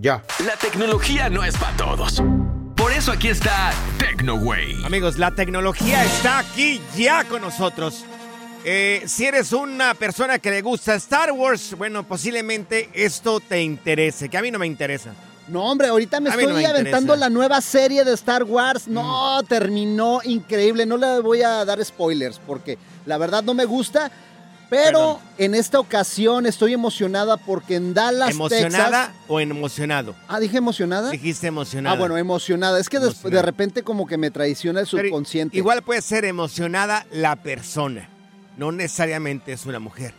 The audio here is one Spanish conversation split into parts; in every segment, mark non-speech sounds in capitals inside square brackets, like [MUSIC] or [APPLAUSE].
Ya. La tecnología no es para todos. Por eso aquí está TecnoWay. Amigos, la tecnología está aquí ya con nosotros. Eh, si eres una persona que le gusta Star Wars, bueno, posiblemente esto te interese, que a mí no me interesa. No, hombre, ahorita me A estoy no me aventando interesa. la nueva serie de Star Wars. No, terminó increíble. No le voy a dar spoilers porque la verdad no me gusta. Pero en esta ocasión estoy emocionada porque en Dallas, ¿Emocionada Texas. o emocionado? Ah, dije emocionada. Dijiste emocionada. Ah, bueno, emocionada. Es que des- de Emocionada. repente como que me traiciona el Pero subconsciente. Igual puede ser emocionada la persona. No necesariamente es una mujer.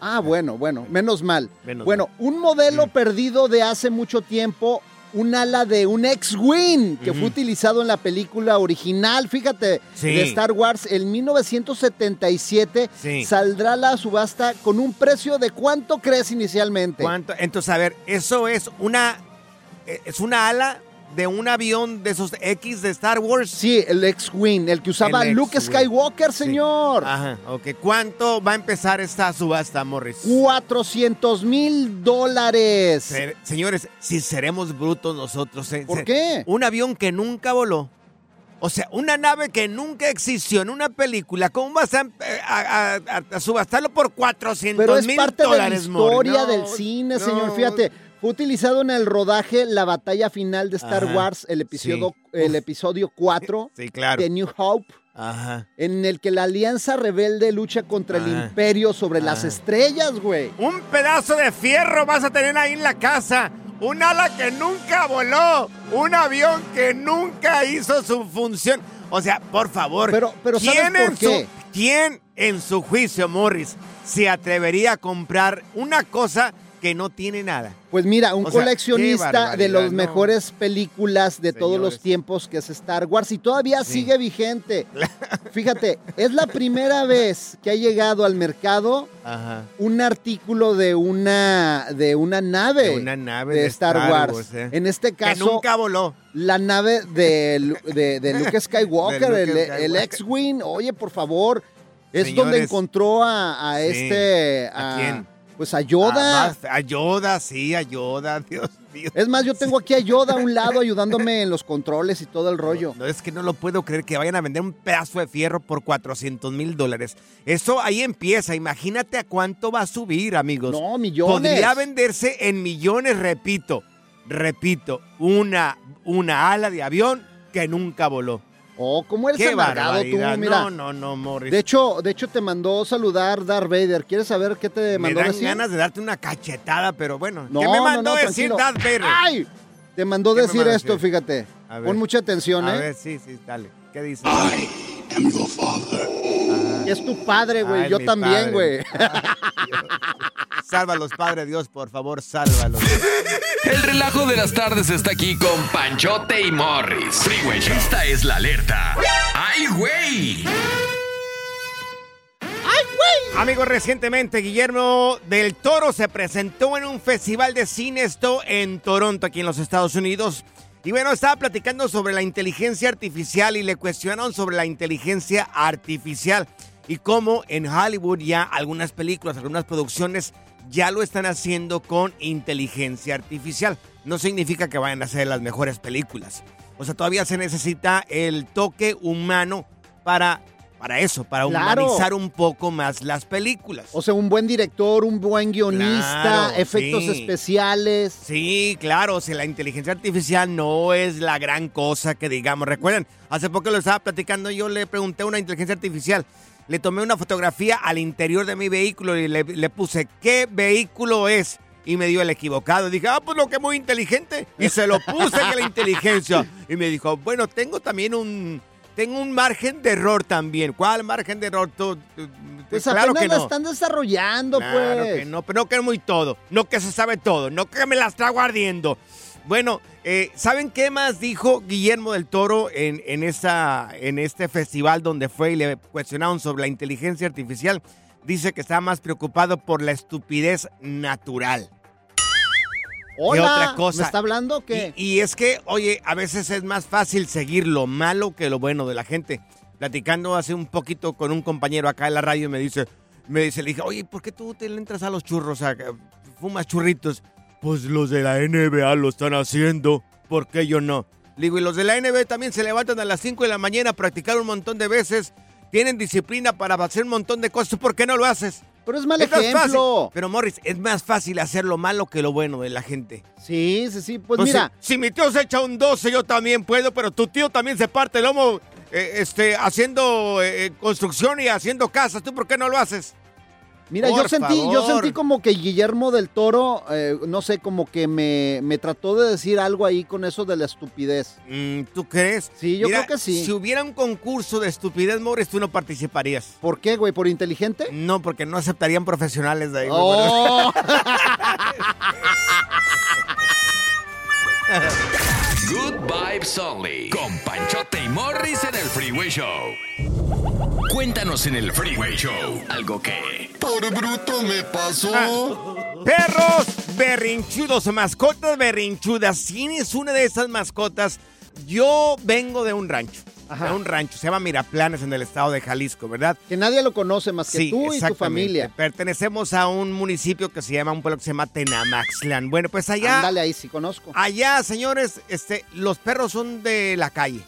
Ah, bueno, bueno, menos mal. Menos bueno, un modelo perdido de hace mucho tiempo, un ala de un X-Wing que fue utilizado en la película original, fíjate, Sí. de Star Wars, en 1977 Sí. saldrá la subasta con un precio de cuánto crees inicialmente. ¿Cuánto? Entonces, a ver, eso es una eh, es una ala de un avión de esos X de Star Wars. Sí, el X-Wing, el que usaba El Luke. Skywalker, señor. Ajá, ok. ¿Cuánto va a empezar esta subasta, Morris? 400 mil dólares. Se- señores, si seremos brutos nosotros. eh, ¿Por qué? Un avión que nunca voló. O sea, una nave que nunca existió en una película. ¿Cómo vas a, a- a- a- a subastarlo por 400 Pero es mil parte de la dólares, historia No, del cine, no. señor. Fíjate, fue utilizado en el rodaje La batalla final de Star Ajá, Wars, el episodio, sí. el episodio 4 [LAUGHS] Sí, claro. de New Hope, Ajá. en el que la alianza rebelde lucha contra el imperio sobre las estrellas, güey. Un pedazo de fierro vas a tener ahí en la casa. Un ala que nunca voló. Un avión que nunca hizo su función. O sea, por favor. Pero- pero ¿sabes ¿quién por en qué? Su, ¿Quién en su juicio, Morris, se atrevería a comprar una cosa que no tiene nada? Pues mira, un O sea, qué coleccionista de las no. mejores películas de todos los tiempos que es Star Wars y todavía Sí. sigue vigente. [LAUGHS] Fíjate, es la primera vez que ha llegado al mercado Ajá. un artículo de una de una nave De una nave de de Star, Star Wars. Wars, eh. En este Que caso, nunca voló. la nave de, de, de [LAUGHS] Luke Skywalker, el. X-Wing. Oye, por favor, es Señores. donde encontró a, a Sí. este ¿A quién? Pues a Yoda. Ah, basta. A Yoda, sí, a Yoda, [LAUGHS] Dios mío. es más, yo tengo aquí a Yoda a un lado ayudándome en los controles y todo el rollo. No, es que no lo puedo creer que vayan a vender un pedazo de fierro por 400 mil dólares. Eso ahí empieza. Imagínate a cuánto va a subir, amigos. No, millones. Podría venderse en millones, repito. Repito, una, una ala de avión que nunca voló. Oh, ¿cómo eres Qué amargado tú? barbaridad. Mira. No, no, no, Morris. De hecho, de hecho te mandó saludar Darth Vader. ¿Quieres saber qué te me mandó dan decir? ganas de darte una cachetada, pero bueno. No, ¿Qué me no, mandó no, decir tranquilo. Darth Vader? ¡Ay! Te mandó ¿Qué me decir esto, decir? fíjate. A ver. Pon mucha atención, A ¿eh? ver, sí, sí, dale. ¿Qué dice? Es tu padre, güey. Ay, Yo mi también, padre. güey. [LAUGHS] [LAUGHS] Sálvalos, Padre Dios, por favor, sálvalos. El relajo de las tardes está aquí con Panchote y Morris. Freeway. Esta es la alerta. ¡Ay, güey! Amigos, recientemente Guillermo del Toro se presentó en un festival de cine esto en Toronto, aquí en los Estados Unidos. Y bueno, estaba platicando sobre la inteligencia artificial y le cuestionaron sobre la inteligencia artificial y cómo en Hollywood ya algunas películas, algunas producciones ya lo están haciendo con inteligencia artificial. No significa que vayan a ser las mejores películas. O sea, todavía se necesita el toque humano para, para eso, para Claro. humanizar un poco más las películas. O sea, un buen director, un buen guionista, Claro, efectos sí. especiales. Sí, claro, si la inteligencia artificial no es la gran cosa que digamos. Recuerden, hace poco lo estaba platicando, yo le pregunté a una inteligencia artificial, le tomé una fotografía al interior de mi vehículo y le, le puse, ¿qué vehículo es? Y me dio el equivocado. Dije, ah, pues lo que es muy inteligente. Y se lo puse en la inteligencia. Y me dijo, bueno, tengo también un... Tengo un margen de error también. ¿Cuál margen de error? Tú, tú- Pues claro apenas que la no. están desarrollando, Claro pues. que no, pero no que es muy todo, no que se sabe todo, no que me la está guardiendo. Bueno, eh, ¿saben qué más dijo Guillermo del Toro en, en, esa, en este festival donde fue y le cuestionaron sobre la inteligencia artificial? Dice que está más preocupado por la estupidez natural. Hola, otra cosa? ¿me está hablando o qué? Y, y es que, oye, a veces es más fácil seguir lo malo que lo bueno de la gente. Platicando hace un poquito con un compañero acá en la radio me dice, me dice, le dije, oye, ¿por qué tú te le entras a los churros, a, fumas churritos? Pues los de la NBA lo están haciendo, ¿por qué yo no? Le digo, y los de la NBA también se levantan a las 5 de la mañana a practicar un montón de veces, tienen disciplina para hacer un montón de cosas, ¿por qué no lo haces? Pero es mal Es más ejemplo. fácil. Pero Morris, es más fácil hacer lo malo que lo bueno de la gente. Sí, sí, sí. Pues Pues mira, si, si mi tío se echa un 12, yo también puedo, pero tu tío también se parte el lomo eh, este, haciendo eh, construcción y haciendo casas. ¿Tú por qué no lo haces? Mira, yo sentí, yo sentí como que Guillermo del Toro, eh, no sé, como que me, me trató de decir algo ahí con eso de la estupidez. Mm, ¿Tú crees? Sí, yo Mira, creo que sí. Si hubiera un concurso de estupidez, Morris, tú no participarías. ¿Por qué, güey? ¿Por inteligente? No, porque no aceptarían profesionales de ahí. güey, Oh, [LAUGHS] [LAUGHS] Good Vibes Only. Con Panchote y Morris en el Freeway Show. Cuéntanos en el Freeway Show algo que... Por bruto me pasó. Perros berrinchudos, mascotas berrinchudas. ¿Tienes una de esas mascotas? Yo vengo de un rancho. Ajá. Un rancho. Se llama Miraplanes en el estado de Jalisco, ¿verdad? que nadie lo conoce más que tú y tu familia. Pertenecemos a un municipio que se llama, un pueblo que se llama Tenamaxlan. Bueno, pues allá, Ándale, ahí sí conozco. allá, señores, este, los perros son de la calle.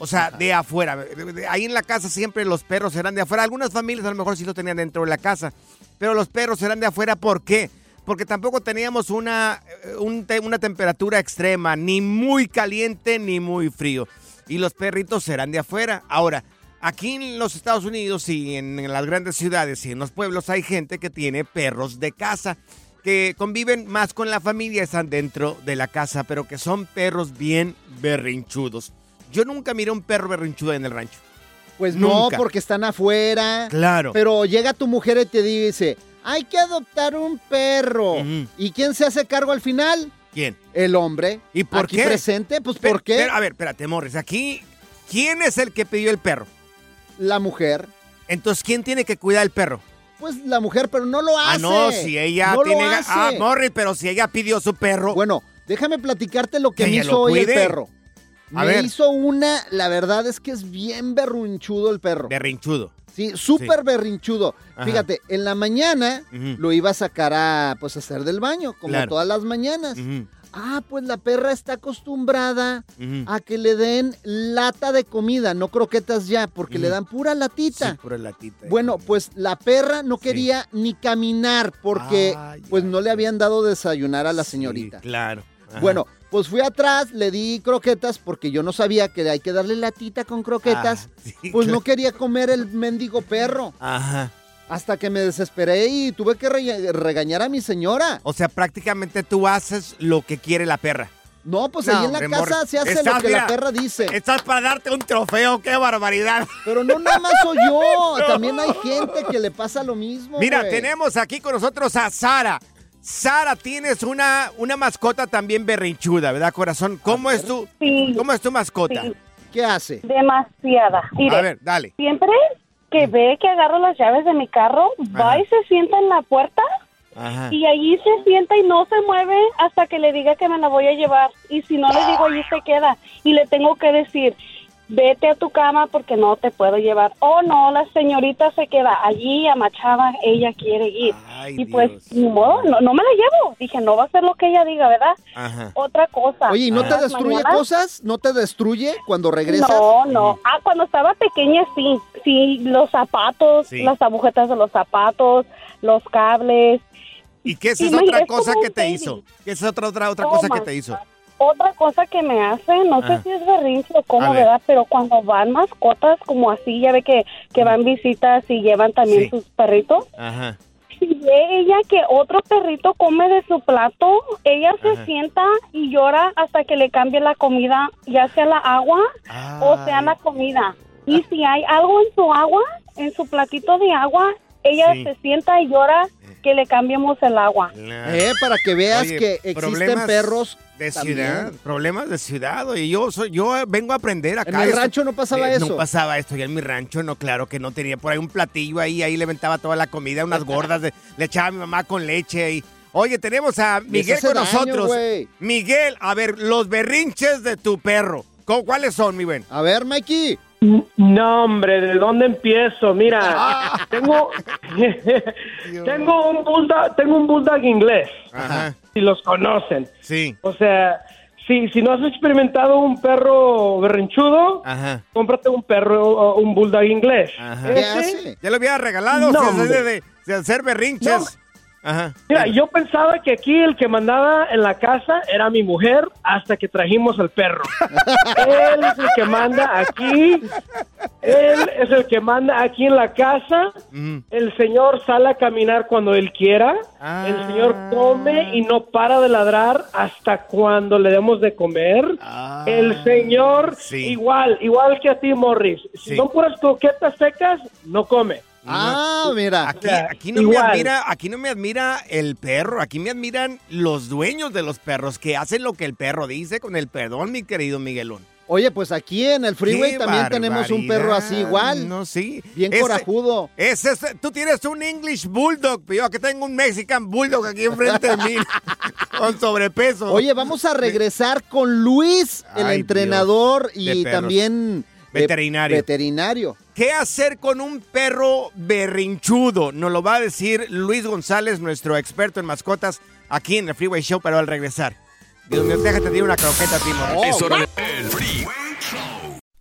O sea, de afuera. Ahí en la casa siempre los perros eran de afuera. Algunas familias a lo mejor sí lo tenían dentro de la casa. Pero los perros eran de afuera. ¿Por qué? Porque tampoco teníamos una, eh, un una temperatura extrema, ni muy caliente ni muy frío. Y los perritos eran de afuera. Ahora, aquí en los Estados Unidos y en, las grandes ciudades y en los pueblos hay gente que tiene perros de casa que conviven más con la familia, están dentro de la casa, pero que son perros bien berrinchudos. Yo nunca miré un perro berrinchudo en el rancho. Pues no, porque están afuera. Claro. Pero llega tu mujer y te dice, hay que adoptar un perro. ¿Y quién se hace cargo al final? ¿Quién? El hombre. ¿Y por Aquí qué? presente, pues Pe- ¿por qué? a ver, espérate, Morris. Aquí, ¿quién es el que pidió el perro? La mujer. Entonces, ¿quién tiene que cuidar el perro? Pues la mujer, pero no lo hace. Ah, no, si ella No lo tiene... ga- hace. Ah, Morris, pero si ella pidió su perro... Bueno, déjame platicarte lo que, Que me hizo lo hoy el perro. A me ver. hizo una, la verdad es que es bien berrunchudo el perro. berrinchudo. Sí, súper berrinchudo. Ajá. Fíjate, en la mañana lo iba a sacar a, pues, a hacer del baño, como Claro. todas las mañanas. Ah, pues la perra está acostumbrada a que le den lata de comida, no croquetas ya, porque le dan pura latita. Sí, pura latita. Bueno, pues la perra no quería ni caminar porque Ay, pues no le habían dado desayunar a la Sí, señorita. claro. Ajá. Bueno, pues fui atrás, le di croquetas porque yo no sabía que hay que darle latita con croquetas. Ah, [LAUGHS] sí, pues claro. no quería comer el mendigo perro. Ajá. Hasta que me desesperé y tuve que re- regañar a mi señora. O sea, prácticamente tú haces lo que quiere la perra. No, pues No, ahí en la casa se hace Estás, lo que mira, la perra dice. Estás para darte un trofeo, qué barbaridad. Pero no nada más soy yo, [LAUGHS] también hay gente que le pasa lo mismo. Mira, tenemos aquí con nosotros a Sara. Sara, tienes una, una mascota también berrinchuda, ¿verdad, corazón? ¿Cómo es tu, Sí. cómo es tu mascota? Sí. ¿Qué hace? Demasiada. Mire, A ver, dale. siempre que ve que agarro las llaves de mi carro, va y se sienta en la puerta Ajá. y allí se sienta y no se mueve hasta que le diga que me la voy a llevar. Y si no le digo, allí se queda. Y le tengo que decir, vete a tu cama porque no te puedo llevar. Oh, no, la señorita se queda allí amachada, ella quiere ir. Ay, y pues, ni modo, no, no me la llevo. Dije, no va a ser lo que ella diga, ¿verdad? Ajá. Otra cosa. Oye, ¿y no te destruye cosas? ¿No te destruye cuando regresas? No, no. Ah, cuando estaba pequeña sí. Sí, los zapatos, Sí. las agujetas de los zapatos, los cables. ¿Y qué esa es otra cosa que te baby. hizo? ¿Qué es otra, otra, otra Oh, cosa que te hizo? Otra cosa que me hace, no Ah. sé si es berrinche o cómo, ver. ¿verdad? Pero cuando van mascotas como así, ya ve que, que van visitas y llevan también Sí. sus perritos. Ajá. Si ve ella que otro perrito come de su plato, ella se sienta y llora hasta que le cambie la comida, ya sea la agua o sea la comida. Y si hay algo en su agua, en su platito de agua, ella Sí. se sienta y llora que le cambiemos el agua. Eh, para que veas Oye, que existen perros de también. ciudad, problemas de ciudad. Y yo soy, yo vengo a aprender acá. En el Esto- rancho no pasaba Eh, eso. No pasaba esto. Ya en mi rancho, no, claro que no tenía por ahí un platillo ahí, ahí le aventaba toda la comida, unas gordas, de- le echaba a mi mamá con leche y. Oye, tenemos a Miguel hace con nosotros. Miguel, a ver, los berrinches de tu perro. ¿cu- ¿Cuáles son, mi buen? A ver, Mikey. No, hombre, ¿de dónde empiezo? Mira, [LAUGHS] tengo tengo un bulldog, tengo un bulldog inglés, Ajá. si los conocen. Sí. O sea, si, si no has experimentado un perro berrinchudo, Ajá. cómprate un perro, un bulldog inglés. Ajá. ¿Qué Ese- hace? Ya lo había regalado, No, o sea, de, hombre. de- de hacer berrinches. Ajá. Mira, yo pensaba que aquí el que mandaba en la casa era mi mujer hasta que trajimos al perro. Él es el que manda aquí. Él es el que manda aquí en la casa. Ujú. El señor sale a caminar cuando él quiera. Ah. El señor come y no para de ladrar hasta cuando le demos de comer. Ah. El señor Sí. igual, igual que a ti, Morris. Si Sí. son puras coquetas secas, no come. Ah, mira. Aquí, aquí no me admira, aquí no me admira el perro, aquí me admiran los dueños de los perros que hacen lo que el perro dice con el perdón, mi querido Miguelón. Oye, pues aquí en el freeway Qué también tenemos un perro así igual. No, sí. Bien Ese- corajudo. Ese, es- tú tienes un English Bulldog, pero yo aquí tengo un Mexican Bulldog aquí enfrente de mí [LAUGHS] con sobrepeso. Oye, vamos a regresar con Luis, el Ay, entrenador Dios. Y también eh, Veterinario. veterinario. ¿Qué hacer con un perro berrinchudo? Nos lo va a decir Luis González, nuestro experto en mascotas, aquí en el Freeway Show, pero al regresar. Dios mío, déjate tirar una croqueta, Timo. Es hora del Freeway.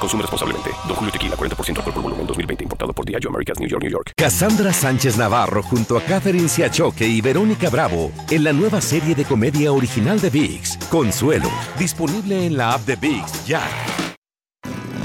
Consume responsablemente. Don Julio Tequila, 40% alcohol por volumen, 2020. Importado por Diageo Americas, New York, New York. Cassandra Sánchez Navarro junto a Catherine Siachoque y Verónica Bravo en la nueva serie de comedia original de VIX, Consuelo, disponible en la app de VIX ya.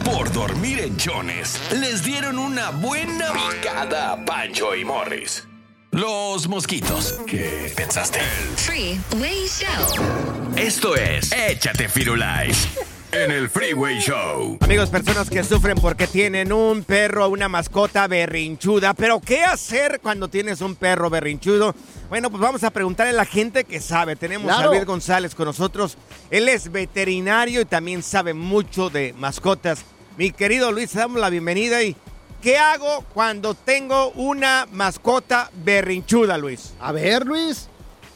Por dormir en Jones, les dieron una buena picada a Pancho y Morris. Los mosquitos. ¿Qué pensaste? Freeway Show. Esto es Échate Firulais en el Freeway Show. Amigos, personas que sufren porque tienen un perro, una mascota berrinchuda. Pero, ¿qué hacer cuando tienes un perro berrinchudo? Bueno, pues vamos a preguntarle a la gente que sabe. Tenemos Claro. a Luis González con nosotros. Él es veterinario y también sabe mucho de mascotas. Mi querido Luis, te damos la bienvenida y ¿qué hago cuando tengo una mascota berrinchuda, Luis? A ver, Luis.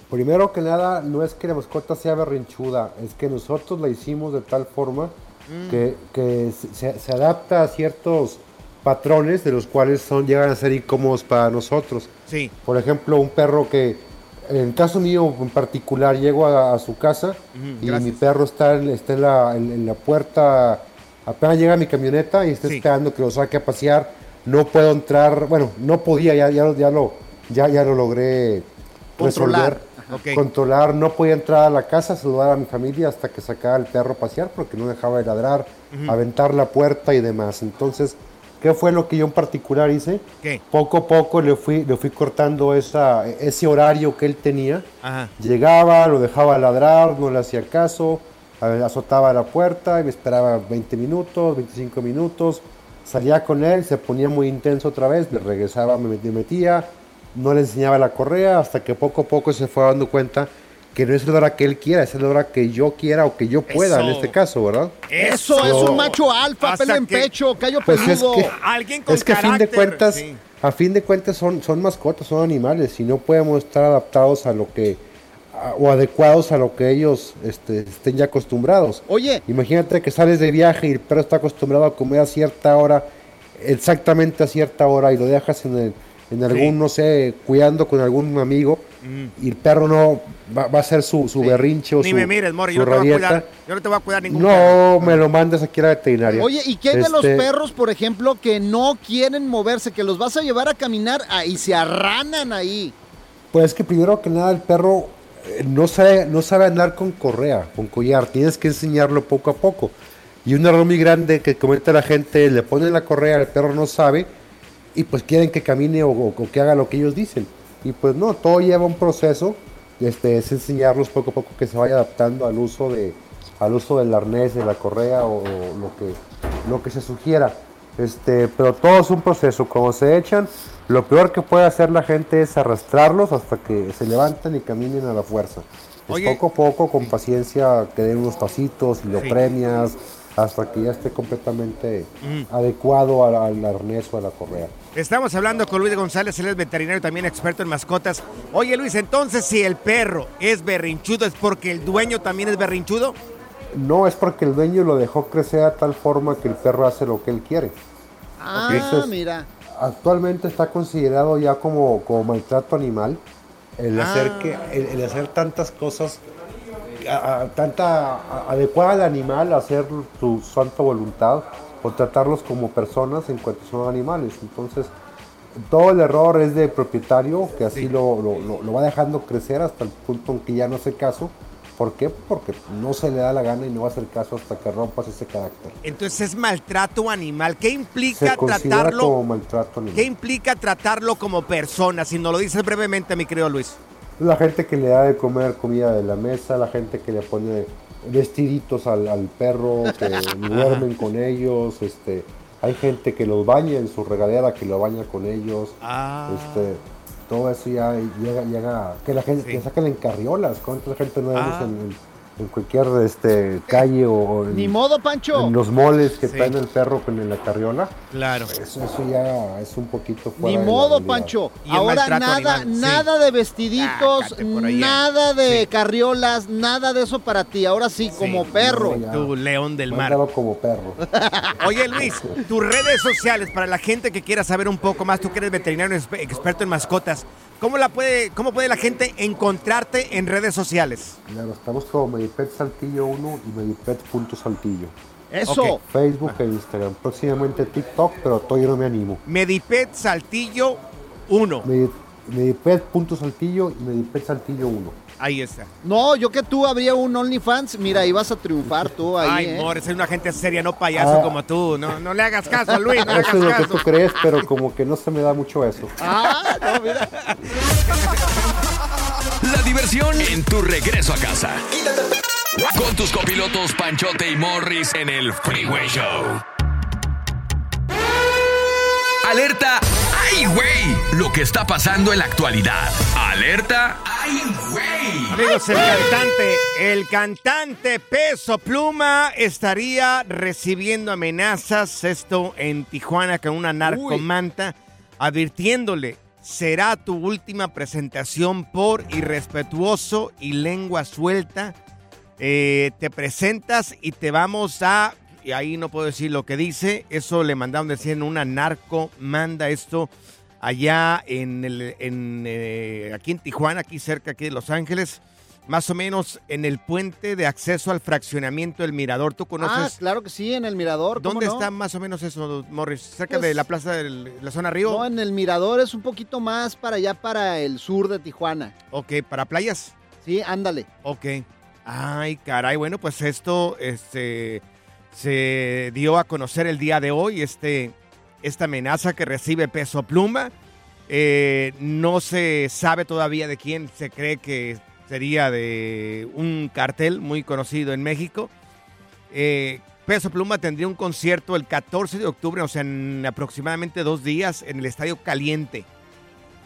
Primero que nada, no es que la mascota sea berrinchuda, es que nosotros la hicimos de tal forma Mm. que, que se, se adapta a ciertos patrones de los cuales son llegan a ser incómodos para nosotros. Sí. Por ejemplo, un perro que, en el caso mío en particular, llego a, a su casa y gracias. mi perro está, en, está en, la, en- en la puerta, apenas llega mi camioneta y está esperando que lo saque a pasear. No puedo entrar, bueno, no podía, ya, ya, ya, lo, ya, ya lo logré Controlar. resolver. Ok. Controlar, no podía entrar a la casa, saludar a mi familia hasta que sacaba el perro a pasear porque no dejaba de ladrar, Ujú. aventar la puerta y demás. Entonces, ¿qué fue lo que yo en particular hice? ¿Qué? Poco a poco le fui, le fui cortando esa, ese horario que él tenía. Ajá. Llegaba, lo dejaba ladrar, no le hacía caso, azotaba la puerta y me esperaba 20 minutos, 25 minutos. Salía con él, se ponía muy intenso otra vez, le regresaba, me met- me metía, no le enseñaba la correa hasta que poco a poco se fue dando cuenta que no es la hora que él quiera, es la hora que yo quiera o que yo pueda en Eso. este caso, ¿verdad? Eso, es un macho alfa, pelo en pecho, callo Pues es peludo. que- Alguien con Es que a fin de carácter, cuentas, sí. a fin de cuentas son, son mascotas, son animales y no podemos estar adaptados a lo que a- o adecuados a lo que ellos este, estén ya acostumbrados. Oye, Imagínate que sales de viaje y el perro está acostumbrado a comer a cierta hora, exactamente a cierta hora y lo dejas en, el- en algún, no sé, cuidando con algún amigo Mm. y el perro no va, va a hacer su, su berrinche o Ni su, me mires, Mori, su yo no te voy a rabieta. cuidar. Yo no te voy a cuidar ningún perro. No me lo mandes aquí a la veterinaria. Oye, ¿y qué hay de los Este, perros, por ejemplo, que no quieren moverse, que los vas a llevar a caminar ah, y se arranan ahí? Pues es que primero que nada el perro eh, no sabe, no sabe andar con correa, con collar, tienes que enseñarlo poco a poco. Y un error muy grande que comenta la gente, le ponen la correa, el perro no sabe y pues quieren que camine o, que haga lo que ellos dicen. Y pues no, todo lleva un proceso, este, es enseñarlos poco a poco que se vaya adaptando al uso, de, al uso del arnés, de la correa o, o lo, que, lo que se sugiera. Este, pero todo es un proceso, como se echan, lo peor que puede hacer la gente es arrastrarlos hasta que se levanten y caminen a la fuerza. Es poco a poco, con paciencia, que den unos pasitos y lo Sí. premias hasta que ya esté completamente Mm. adecuado al, al arnés o a la correa. Estamos hablando con Luis González, él es veterinario también experto en mascotas. Oye Luis, entonces si el perro es berrinchudo, ¿es porque el dueño también es berrinchudo? No es porque el dueño lo dejó crecer a tal forma que el perro hace lo que él quiere. Ah, Entonces, mira. Actualmente está considerado ya como, como maltrato animal el Ah. hacer que el, el hacer tantas cosas a- a- tanta a- adecuada al animal a hacer su santa voluntad o tratarlos como personas en cuanto son animales. Entonces, todo el error es del propietario que así lo, lo- lo- lo va dejando crecer hasta el punto en que ya no hace caso. ¿Por qué? Porque no se le da la gana y no va a hacer caso hasta que rompas ese carácter. Entonces es maltrato animal. ¿Qué Se implica considera tratarlo? como maltrato animal. ¿Qué implica tratarlo como persona? Si nos lo dices brevemente, mi querido Luis. La gente que le da de comer comida de la mesa, la gente que le pone vestiditos al, al perro, que [LAUGHS] duermen con ellos, este, hay gente que los baña en su regadera, que lo baña con ellos, Ah. este, todo eso ya llega, llega, que la gente, que sacan en carriolas, cuánta gente no vemos Ah. en, en cualquier este, calle o en, Ni modo, Pancho. en los moles que Sí. traen el perro con en la carriola. Claro. Eso, eso ya es un poquito fuera Ni modo. Pancho. Y Ahora nada, animal, sí. nada de vestiditos, nada de carriolas, nada de eso para ti. Ahora sí, como perro. No. Tu león del mar. Como perro. [LAUGHS] Oye Luis, tus redes sociales para la gente que quiera saber un poco más, tú que eres veterinario expe- experto en mascotas, ¿cómo, la puede, ¿cómo puede la gente encontrarte en redes sociales? Claro, estamos como Medipet Saltillo 1 y Medipet.saltillo. Eso. Ok. Facebook e Instagram. Próximamente TikTok, pero todavía no me animo. Medipet Saltillo 1. Medi- Medipet.saltillo y Medipet Saltillo 1. Ahí está. No, yo que tú habría un OnlyFans, mira, vas a triunfar tú ahí. Ay, ¿eh? amor, soy una gente seria, no payaso Ah. como tú. No, no le hagas caso a Luis, no le Eso es lo hagas que tú caso. crees, pero como que no se me da mucho eso. Ah, no, mira. La diversión en tu regreso a casa. Con tus copilotos Panchote y Morris en el Freeway Show. Alerta, ¡ay, güey! Lo que está pasando en la actualidad. Alerta. ¡Ay, güey! Amigos, el cantante, el cantante Peso Pluma estaría recibiendo amenazas, esto en Tijuana con una narcomanta, advirtiéndole, será tu última presentación por irrespetuoso y lengua suelta. Eh, te presentas y te vamos a, y ahí no puedo decir lo que dice, eso le mandaron decir en una narcomanda esto allá en el, en, eh, aquí en Tijuana, aquí cerca aquí de Los Ángeles, más o menos en el puente de acceso al fraccionamiento del Mirador. ¿Tú Ah, conoces? claro que sí, en el Mirador. ¿cómo ¿Dónde no? está más o menos eso, Morris? ¿Cerca Pues- de la plaza de la zona Río? No, en el Mirador es un poquito más para allá, para el sur de Tijuana. Ok, ¿para playas? Sí, ándale. Ok. Ay, caray, bueno, pues esto este, se dio a conocer el día de hoy, este, esta amenaza que recibe Peso Pluma. Eh, no se sabe todavía de quién se cree que sería de un cartel muy conocido en México. Eh, Peso Pluma tendría un concierto el 14 de octubre, o sea, en aproximadamente dos días, en el Estadio Caliente.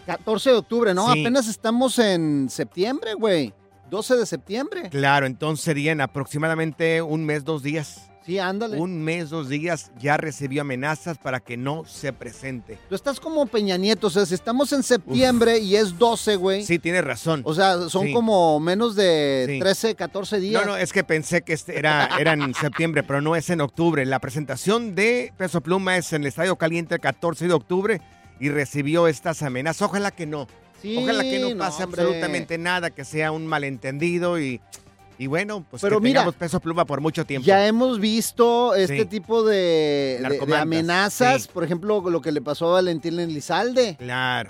14 de octubre, ¿no? Sí. Apenas estamos en septiembre, güey. 12 de septiembre. Claro, entonces serían aproximadamente un mes, dos días. Sí, ándale. Un mes, dos días, ya recibió amenazas para que no se presente. Tú estás como Peña Nieto, o sea, si estamos en septiembre y es 12, güey. Sí, tienes razón. O sea, son Sí. como menos de Sí. 13, 14 días. No, no, es que pensé que este era, era en [LAUGHS] septiembre, pero no es en octubre. La presentación de Peso Pluma es en el Estadio Caliente el 14 de octubre y recibió estas amenazas. Ojalá que no. Sí, Ojalá que no no, pase hombre. absolutamente nada, que sea un malentendido y, y bueno, pues Pero que mira, tengamos Peso Pluma por mucho tiempo. Ya hemos visto este Sí. tipo de, de- de, Narcomantas, amenazas, sí. por ejemplo, lo que le pasó a Valentín Elizalde. Claro.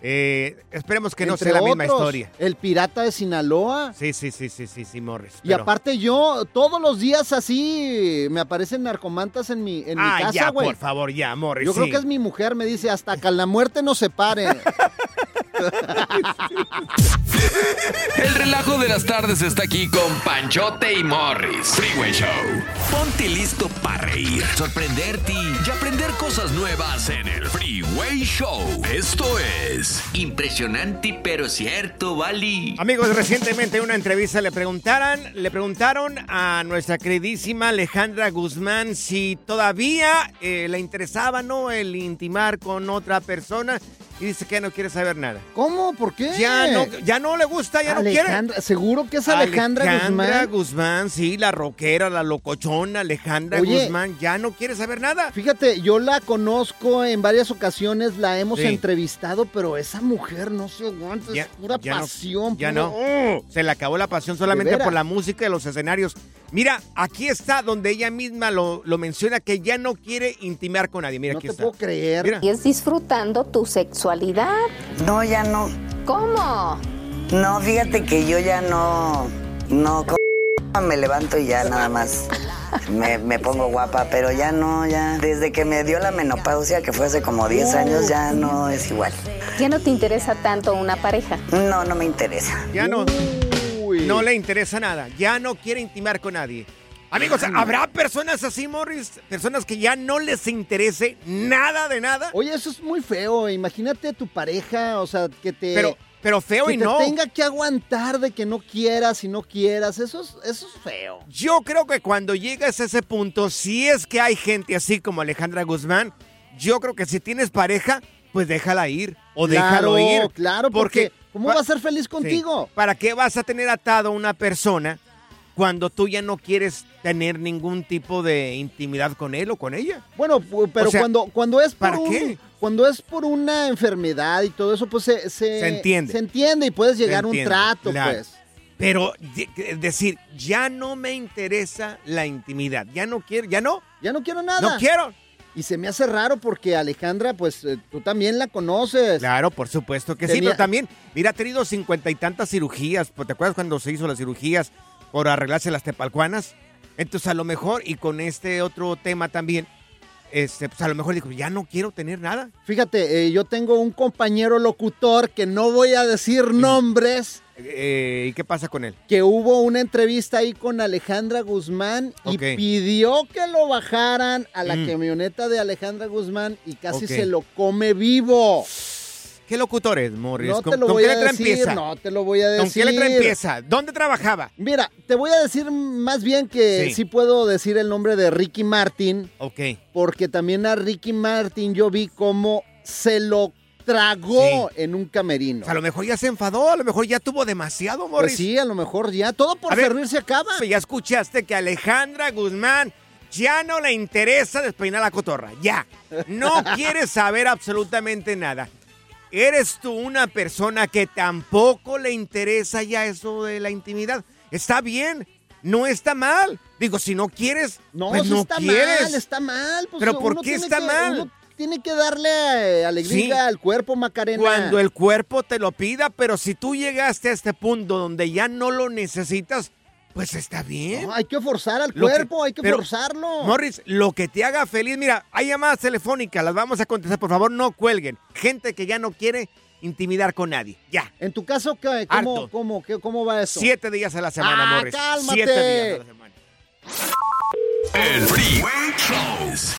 Eh, esperemos que no sea la misma historia. El pirata de Sinaloa. Sí, sí, sí, sí, sí, sí, Morris. Y pero- aparte yo, todos los días así, me aparecen narcomantas en mi, en mi ah, casa, ya, güey. por favor, ya, Morris. Yo creo que es mi mujer, me dice, hasta que la muerte nos separe. [LAUGHS] [LAUGHS] El relajo de las tardes está aquí con Panchote y Morris. Freeway Show. Ponte listo para reír, sorprenderte y aprender cosas nuevas en el Freeway Show. Esto es impresionante pero cierto, Bali. Amigos, recientemente en una entrevista le preguntaran, le preguntaron a nuestra queridísima Alejandra Guzmán si todavía eh, le interesaba, ¿no? El intimar con otra persona y dice que ya no quiere saber nada. ¿Cómo? ¿Por qué? Ya no, ya no le gusta, ya no Alejandra, quiere. ¿Seguro que es Alejandra, Alejandra Guzmán? Guzmán, sí, la rockera, la locochona, Alejandra Oye. Guzmán, ya no quiere saber nada. Fíjate, yo la conozco en varias ocasiones, la hemos Sí. entrevistado, pero esa mujer no se aguanta, Ya- es pura ya no- pasión. ya no. ¡Oh! Se le acabó la pasión solamente por la música y los escenarios. Mira, aquí está donde ella misma lo, lo menciona que ya no quiere intimar con nadie. Mira, No aquí te está. puedo creer. Mira. Y es disfrutando tu sexualidad. No, ya no. ¿Cómo? No, fíjate que yo ya no. No, me levanto y ya nada más. Me, me pongo guapa, pero ya no, ya. Desde que me dio la menopausia, que fue hace como 10 años, ya no es igual. ¿Ya no te interesa tanto una pareja? No, no me interesa. Ya no. No le interesa nada. Ya no quiere intimar con nadie. Amigos, ¿habrá personas así, Morris? Personas que ya no les interese nada de nada. Oye, eso es muy feo. Imagínate tu pareja, o sea, que te. Pero, pero feo que y te no. tenga que aguantar de que no quieras y no quieras. Eso es, eso es feo. Yo creo que cuando llegas a ese punto, si es que hay gente así como Alejandra Guzmán, yo creo que si tienes pareja, pues déjala ir o Claro, déjalo ir. claro, porque ¿cómo pa- va a ser feliz Sí. contigo? ¿Para qué vas a tener atado a una persona cuando tú ya no quieres tener ningún tipo de intimidad con él o con ella? Bueno, pero O sea, cuando, cuando es por ¿para un- qué? cuando es por una enfermedad y todo eso, pues se, se, Se entiende. Se entiende y puedes llegar a un trato, claro. pues. Pero es decir, ya no me interesa la intimidad, ya no quiero, ya no, Ya no quiero nada. no quiero. Y se me hace raro porque Alejandra, pues eh, tú también la conoces. Claro, por supuesto que sí, pero también, mira, ha tenido cincuenta y tantas cirugías. pues, ¿Te acuerdas cuando se hizo las cirugías por arreglarse las tepalcuanas? Entonces, a lo mejor, y con este otro tema también, este, pues a lo mejor dijo, ya no quiero tener nada. Fíjate, eh, yo tengo un compañero locutor que no voy a decir nombres. Eh, ¿Y qué pasa con él? Que hubo una entrevista ahí con Alejandra Guzmán y pidió que lo bajaran a la Mm. camioneta de Alejandra Guzmán y casi se lo come vivo. ¿Qué locutor es, Morris? No ¿Con, te lo con voy qué a letra decir, empieza? no te lo voy a ¿Con decir. qué letra empieza? ¿Dónde trabajaba? Mira, te voy a decir más bien que Sí. sí, puedo decir el nombre de Ricky Martin. Ok. Porque también a Ricky Martin yo vi cómo se lo tragó en un camerino. O sea, a lo mejor ya se enfadó, a lo mejor ya tuvo demasiado, Morris. Pues sí, a lo mejor ya. Todo por A ver, servir se acaba. Ya escuchaste que Alejandra Guzmán ya no le interesa despeinar la cotorra. Ya. No [LAUGHS] quiere saber absolutamente nada. Eres tú una persona que tampoco le interesa ya eso de la intimidad. Está bien, no está mal. Digo, si no quieres, No, pues no está quieres. mal, está mal. Pues ¿Pero por qué está que- mal? uno tiene que darle eh, alegría Sí. al cuerpo, Macarena. Cuando el cuerpo te lo pida, pero si tú llegaste a este punto donde ya no lo necesitas, pues está bien. No, hay que forzar al Lo que- cuerpo, hay que pero, forzarlo. Morris, lo que te haga feliz, mira, hay llamadas telefónicas, las vamos a contestar, por favor, no cuelguen. Gente que ya no quiere intimidar con nadie. Ya. En tu caso, ¿qué- ¿cómo, Harto. cómo, qué- cómo va eso? Siete días a la semana, Ah, Morris. cálmate. Siete días a la semana. El Freeway Show.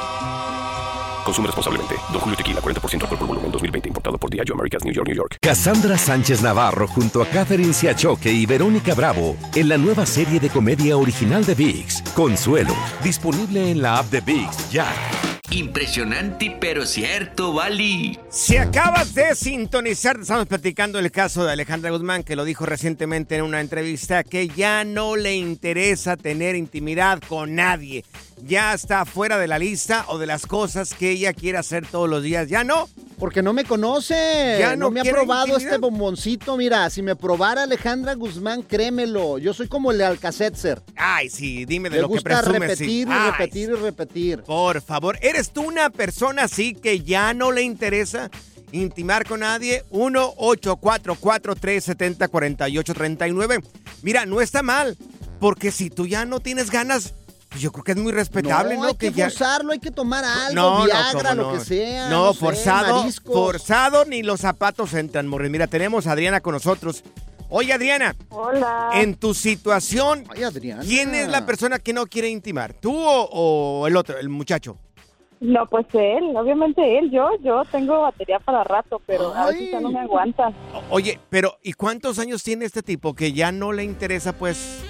Consume responsablemente. Don Julio Tequila, 40% alcohol por volumen, 2020. Importado por Diageo Americas, New York, New York. Cassandra Sánchez Navarro junto a Catherine Siachoque y Verónica Bravo en la nueva serie de comedia original de VIX, Consuelo, disponible en la app de VIX ya. Impresionante, pero cierto, Bali. Si acabas de sintonizar, estamos platicando el caso de Alejandra Guzmán, que lo dijo recientemente en una entrevista, que ya no le interesa tener intimidad con nadie. Ya está fuera de la lista o de las cosas que ella quiere hacer todos los días. Ya no. Porque no me conoce. Ya no, no me ha probado intimidad. este bomboncito. Mira, si me probara Alejandra Guzmán, créemelo. Yo soy como el de Alcacetzer. Ay, sí, dime de Me lo que presumes. repetir sí. y Ay, repetir y repetir. Por favor, ¿eres tú una persona así que ya no le interesa intimar con nadie? 1-844-370-4839. Mira, no está mal, porque si tú ya no tienes ganas, pues yo creo que es muy respetable, ¿no? hay que, ya... forzarlo, hay que tomar algo, No, no, Viagra, lo que sea. No, forzado, forzado, ni los zapatos entran, Morris. Mira, tenemos a Adriana con nosotros. Oye, Adriana. Hola. En tu situación, Ay, Adriana. ¿quién es la persona que no quiere intimar? ¿Tú o, o el otro, el muchacho? No, pues él, obviamente él, yo, yo tengo batería para rato, pero a veces ya no me aguanta. Oye, pero ¿y cuántos años tiene este tipo que ya no le interesa, pues,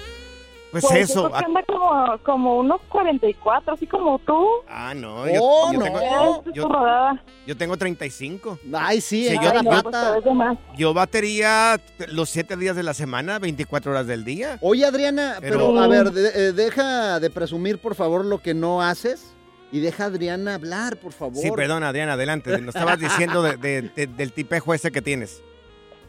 pues, Pues yo eso? creo que anda como, como unos 44, así como tú. Ah, no, Oh, yo, yo no. tengo, yo, yo tengo 35. Ay, sí, Sí, en yo- yo- Pues. Yo batería los 7 días de la semana, 24 horas del día. Oye, Adriana, pero, Pero- a ver, de- eh, deja de presumir, por favor, lo que no haces. Y deja a Adriana hablar, por favor. Sí, perdón, Adriana, adelante. Nos estabas diciendo de- de- de- del tipejo ese que tienes.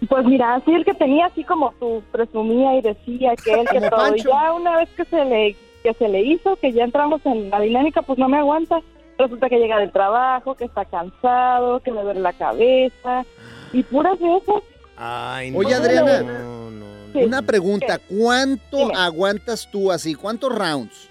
Pues mira, así el que tenía así como tú, presumía y decía que él que todo. Y ya una vez que se le que se le hizo, que ya entramos en la dinámica, pues no me aguanta. Resulta que llega del trabajo, que está cansado, que le duele la cabeza y puras de esas. Ay, Oye, no, Adriana. no, no. Sí. Una pregunta, ¿cuánto Dime. aguantas tú así? ¿Cuántos rounds?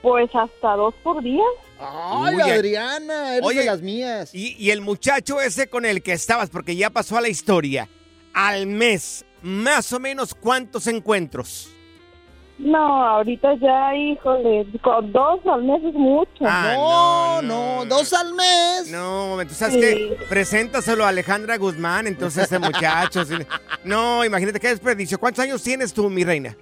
Pues hasta dos por día. Ay, Uy, Adriana, eres oye, de las mías. Y, y el muchacho ese con el que estabas, porque ya pasó a la historia, al mes, más o menos, ¿cuántos encuentros? No, ahorita ya, híjole, con dos al mes es mucho. Ah, no, no, dos al mes. No, entonces, ¿sabes Sí. qué? Preséntaselo a Alejandra Guzmán, entonces ese muchacho. [LAUGHS] No, imagínate qué desperdicio. ¿Cuántos años tienes tú, mi reina?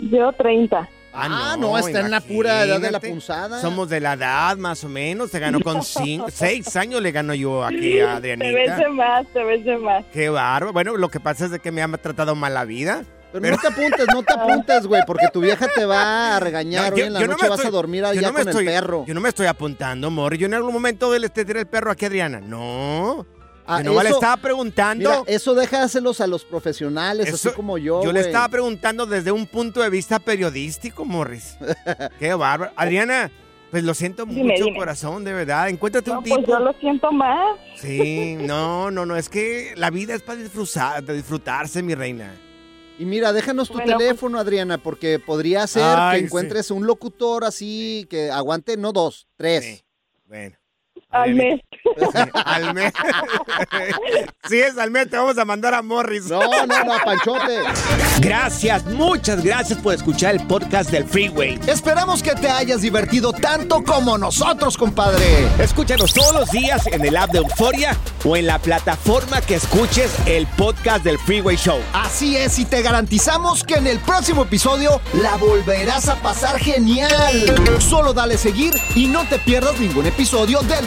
Yo 30. Ah, no, está en la pura edad de la punzada. Somos de la edad, más o menos. Te ganó con cinco, seis años le gano yo aquí a Te ves Adrianita. de más, te ves de más. Qué bárbaro. Bueno, lo que pasa es de que me han tratado mal la vida. Pero no te apuntes, no te apuntes, güey, porque tu vieja te va a regañar. No, Hoy yo- en la no noche me vas a estoy- dormir yo allá no con estoy- el perro. Yo no me estoy apuntando, amor. Yo en algún momento le te tiré el perro aquí a Adriana. No. Ah, yo nomás le eso- estaba preguntando. Mira, eso déjaselos a los profesionales, Eso- así como yo. Yo le estaba preguntando desde un punto de vista periodístico, Morris. [LAUGHS] Qué bárbaro. Adriana, pues lo siento Dime, mucho, dime. corazón, de verdad. Encuéntrate un tipo. Pues yo lo siento más. Sí, no, no, no. Es que la vida es para disfrutar, de disfrutarse, mi reina. Y mira, déjanos tu Bueno, pues- teléfono, Adriana, porque podría ser Ay, que encuentres un locutor así que aguante, no dos, tres. Bueno. [LAUGHS] Al mes. Al mes. si es al mes, te vamos a mandar a Morris. No, no, no, Panchote. Gracias, muchas gracias por escuchar el podcast del Freeway. Esperamos que te hayas divertido tanto como nosotros, compadre. Escúchanos todos los días en el app de Euforia o en la plataforma que escuches el podcast del Freeway Show. Así es, y te garantizamos que en el próximo episodio la volverás a pasar genial. Solo dale seguir y no te pierdas ningún episodio del